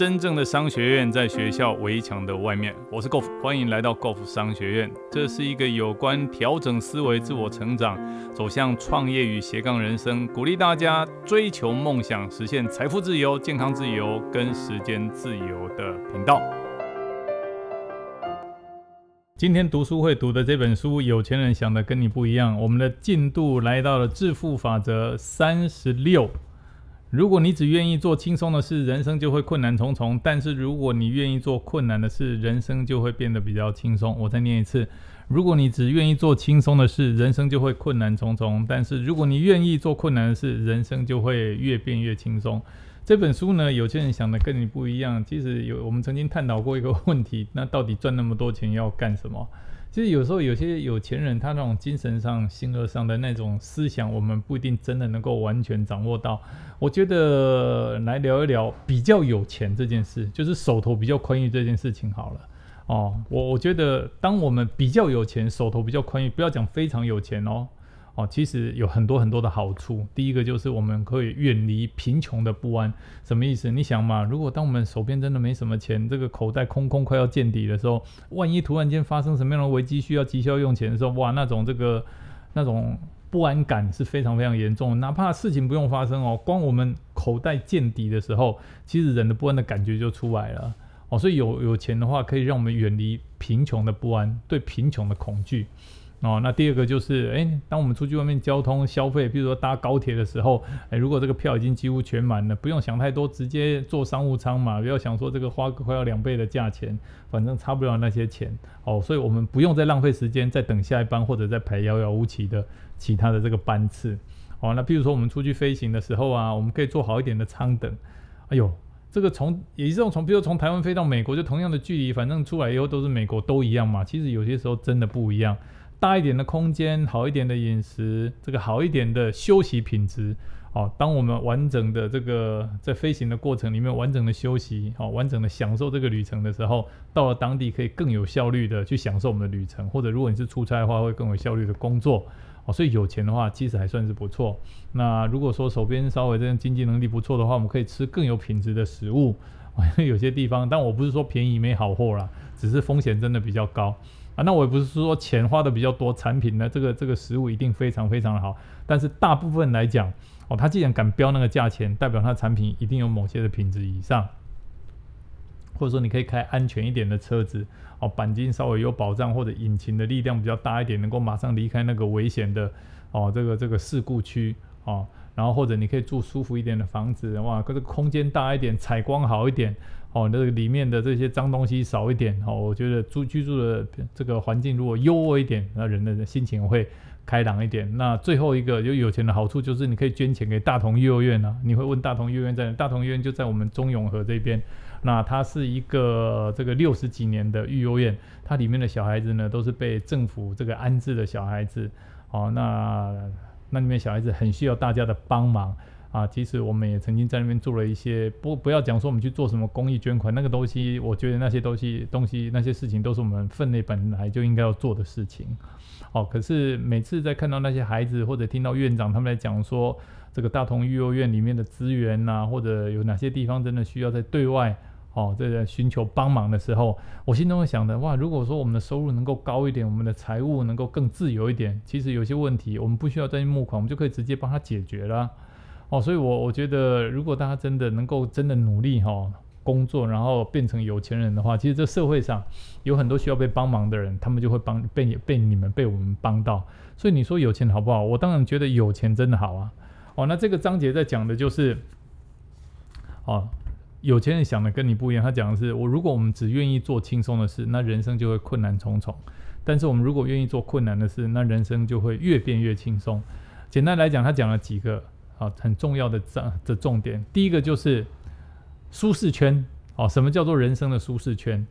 真正的商学院在学校围墙的外面。我是 Golf，欢迎来到 Golf 商学院。这是一个有关调整思维、自我成长、走向创业与斜杠人生，鼓励大家追求梦想、实现财富自由、健康自由跟时间自由的频道。今天读书会读的这本书，有钱人想的跟你不一样。我们的进度来到了致富法则三十六。如果你只愿意做轻松的事，人生就会困难重重；但是如果你愿意做困难的事，人生就会变得比较轻松。我再念一次：如果你只愿意做轻松的事，人生就会困难重重；但是如果你愿意做困难的事，人生就会越变越轻松。这本书呢，有些人想的跟你不一样。其实有我们曾经探讨过一个问题：那到底赚那么多钱要干什么？其实有时候有些有钱人，他那种精神上、性格上的那种思想，我们不一定真的能够完全掌握到。我觉得来聊一聊比较有钱这件事，就是手头比较宽裕这件事情好了。哦，我我觉得当我们比较有钱，手头比较宽裕，不要讲非常有钱哦。哦，其实有很多很多的好处。第一个就是我们可以远离贫穷的不安。什么意思？你想嘛，如果当我们手边真的没什么钱，这个口袋空空快要见底的时候，万一突然间发生什么样的危机需要急需要用钱的时候，哇，那种这个那种不安感是非常非常严重。哪怕事情不用发生哦，光我们口袋见底的时候，其实人的不安的感觉就出来了。哦，所以有有钱的话，可以让我们远离贫穷的不安，对贫穷的恐惧。哦，那第二个就是，哎，当我们出去外面交通消费，比如说搭高铁的时候，哎，如果这个票已经几乎全满了，不用想太多，直接坐商务舱嘛，不要想说这个花个快要两倍的价钱，反正差不了那些钱。哦，所以我们不用再浪费时间，再等下一班或者再排遥遥无期的其他的这个班次。哦，那比如说我们出去飞行的时候啊，我们可以坐好一点的舱等。哎呦，这个从也是从，比如从台湾飞到美国，就同样的距离，反正出来以后都是美国，都一样嘛。其实有些时候真的不一样。大一点的空间，好一点的饮食，这个好一点的休息品质，哦，当我们完整的这个在飞行的过程里面完整的休息，哦，完整的享受这个旅程的时候，到了当地可以更有效率的去享受我们的旅程，或者如果你是出差的话，会更有效率的工作，哦，所以有钱的话其实还算是不错。那如果说手边稍微这样经济能力不错的话，我们可以吃更有品质的食物，因为有些地方，但我不是说便宜没好货啦，只是风险真的比较高。啊，那我也不是说钱花的比较多，产品呢，这个这个食物一定非常非常的好。但是大部分来讲，哦，他既然敢标那个价钱，代表他产品一定有某些的品质以上，或者说你可以开安全一点的车子，哦，钣金稍微有保障，或者引擎的力量比较大一点，能够马上离开那个危险的，哦，这个这个事故区，哦，然后或者你可以住舒服一点的房子，哇，这个空间大一点，采光好一点。哦，那个里面的这些脏东西少一点哦，我觉得住居住的这个环境如果优渥一点，那人的心情会开朗一点。那最后一个有有钱的好处就是你可以捐钱给大同幼儿园啊。你会问大同幼儿园在哪？大同幼儿园就在我们中永和这边。那它是一个这个六十几年的育幼院，它里面的小孩子呢都是被政府这个安置的小孩子。哦，那那里面小孩子很需要大家的帮忙。啊，其实我们也曾经在那边做了一些，不不要讲说我们去做什么公益捐款，那个东西，我觉得那些东西东西那些事情都是我们分内本来就应该要做的事情。哦，可是每次在看到那些孩子或者听到院长他们在讲说这个大同育幼院里面的资源呐，或者有哪些地方真的需要在对外哦这个寻求帮忙的时候，我心中会想的哇，如果说我们的收入能够高一点，我们的财务能够更自由一点，其实有些问题我们不需要再去募款，我们就可以直接帮他解决了。哦，所以，我我觉得，如果大家真的能够真的努力哈工作，然后变成有钱人的话，其实这社会上有很多需要被帮忙的人，他们就会帮被被你们被我们帮到。所以你说有钱好不好？我当然觉得有钱真的好啊。哦，那这个章节在讲的就是，哦，有钱人想的跟你不一样。他讲的是，我如果我们只愿意做轻松的事，那人生就会困难重重；但是我们如果愿意做困难的事，那人生就会越变越轻松。简单来讲，他讲了几个。啊，很重要的这的重点，第一个就是舒适圈。哦，什么叫做人生的舒适圈？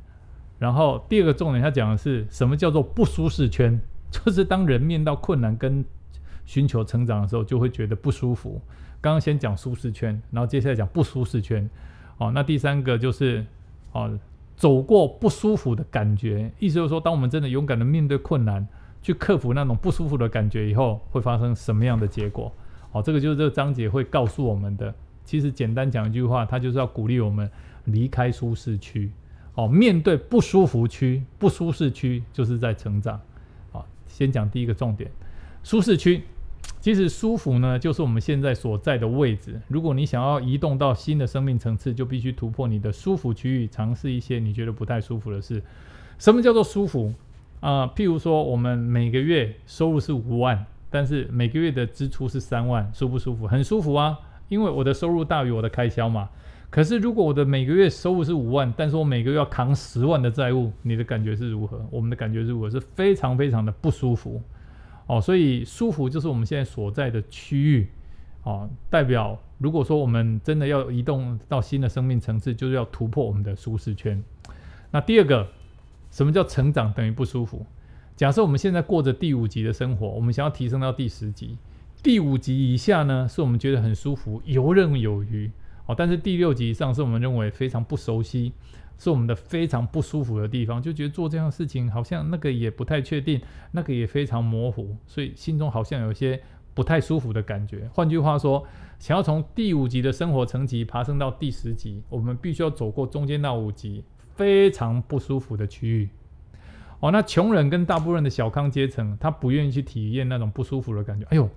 然后第二个重点，他讲的是什么叫做不舒适圈？就是当人面到困难跟寻求成长的时候，就会觉得不舒服。刚刚先讲舒适圈，然后接下来讲不舒适圈。哦，那第三个就是哦，走过不舒服的感觉，意思就是说，当我们真的勇敢的面对困难，去克服那种不舒服的感觉以后，会发生什么样的结果？好，这个就是这个章节会告诉我们的其实简单讲一句话，它就是要鼓励我们离开舒适区，哦，面对不舒服区、不舒适区，就是在成长。好，先讲第一个重点，舒适区。其实舒服呢，就是我们现在所在的位置。如果你想要移动到新的生命层次，就必须突破你的舒服区域，尝试一些你觉得不太舒服的事。什么叫做舒服啊？譬如说，我们每个月收入是五万，但是每个月的支出是三万，舒不舒服？很舒服啊，因为我的收入大于我的开销嘛。可是如果我的每个月收入是五万，但是我每个月要扛十万的债务，你的感觉是如何？我们的感觉如何？是非常非常的不舒服。哦，所以舒服就是我们现在所在的区域，哦，代表如果说我们真的要移动到新的生命层次，就是要突破我们的舒适圈。那第二个，什么叫成长等于不舒服？假设我们现在过着第五级的生活，我们想要提升到第十级，第五级以下呢，是我们觉得很舒服、游刃有余，哦，但是第六级以上是我们认为非常不熟悉。是我们的非常不舒服的地方，就觉得做这样的事情好像那个也不太确定，那个也非常模糊，所以心中好像有些不太舒服的感觉。换句话说，想要从第五级的生活层级爬升到第十级，我们必须要走过中间那五级非常不舒服的区域。哦，那穷人跟大部分的小康阶层，他不愿意去体验那种不舒服的感觉。哎呦，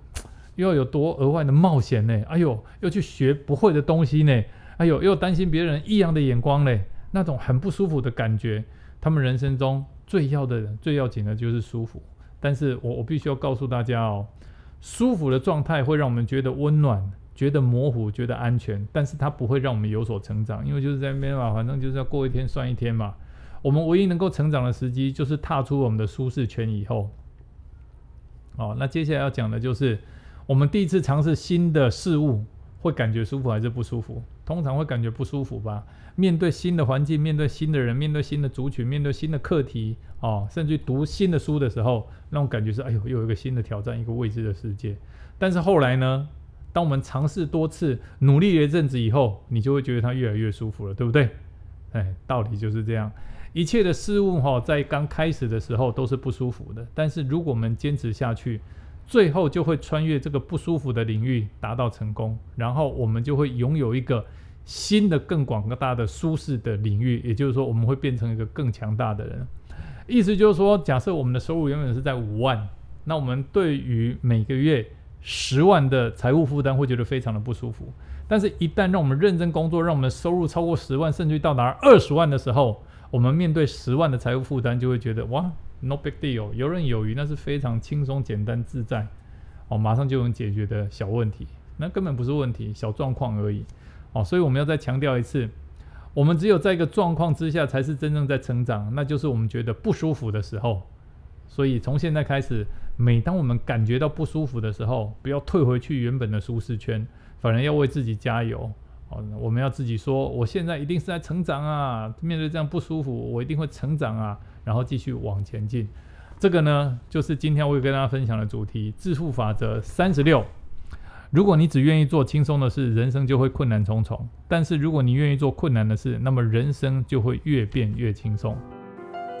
又要有多额外的冒险呢？哎呦，又去学不会的东西呢？哎呦，又担心别人异样的眼光呢？那种很不舒服的感觉，他们人生中最要的、最要紧的就是舒服。但是我我必须要告诉大家哦，舒服的状态会让我们觉得温暖、觉得模糊、觉得安全，但是它不会让我们有所成长，因为就是在那边嘛，反正就是要过一天算一天嘛。我们唯一能够成长的时机，就是踏出我们的舒适圈以后。哦，那接下来要讲的就是我们第一次尝试新的事物，会感觉舒服还是不舒服？通常会感觉不舒服吧。面对新的环境，面对新的人，面对新的族群，面对新的课题，哦，甚至读新的书的时候，那种感觉是，哎呦，又有一个新的挑战，一个未知的世界。但是后来呢，当我们尝试多次，努力了一阵子以后，你就会觉得它越来越舒服了，对不对？哎，道理就是这样。一切的事物哈，在刚开始的时候都是不舒服的，但是如果我们坚持下去，最后就会穿越这个不舒服的领域，达到成功，然后我们就会拥有一个。新的更广更大的舒适的领域，也就是说，我们会变成一个更强大的人。意思就是说，假设我们的收入永远是在五万，那我们对于每个月十万的财务负担会觉得非常的不舒服。但是，一旦让我们认真工作，让我们的收入超过十万，甚至到达二十万的时候，我们面对十万的财务负担，就会觉得哇，no big deal，游刃有余，那是非常轻松、简单、自在，哦，马上就能解决的小问题，那根本不是问题，小状况而已。哦，所以我们要再强调一次，我们只有在一个状况之下，才是真正在成长，那就是我们觉得不舒服的时候。所以从现在开始，每当我们感觉到不舒服的时候，不要退回去原本的舒适圈，反而要为自己加油。哦，我们要自己说，我现在一定是在成长啊！面对这样不舒服，我一定会成长啊！然后继续往前进。这个呢，就是今天我会跟大家分享的主题——致富法则三十六。如果你只愿意做轻松的事，人生就会困难重重；但是如果你愿意做困难的事，那么人生就会越变越轻松。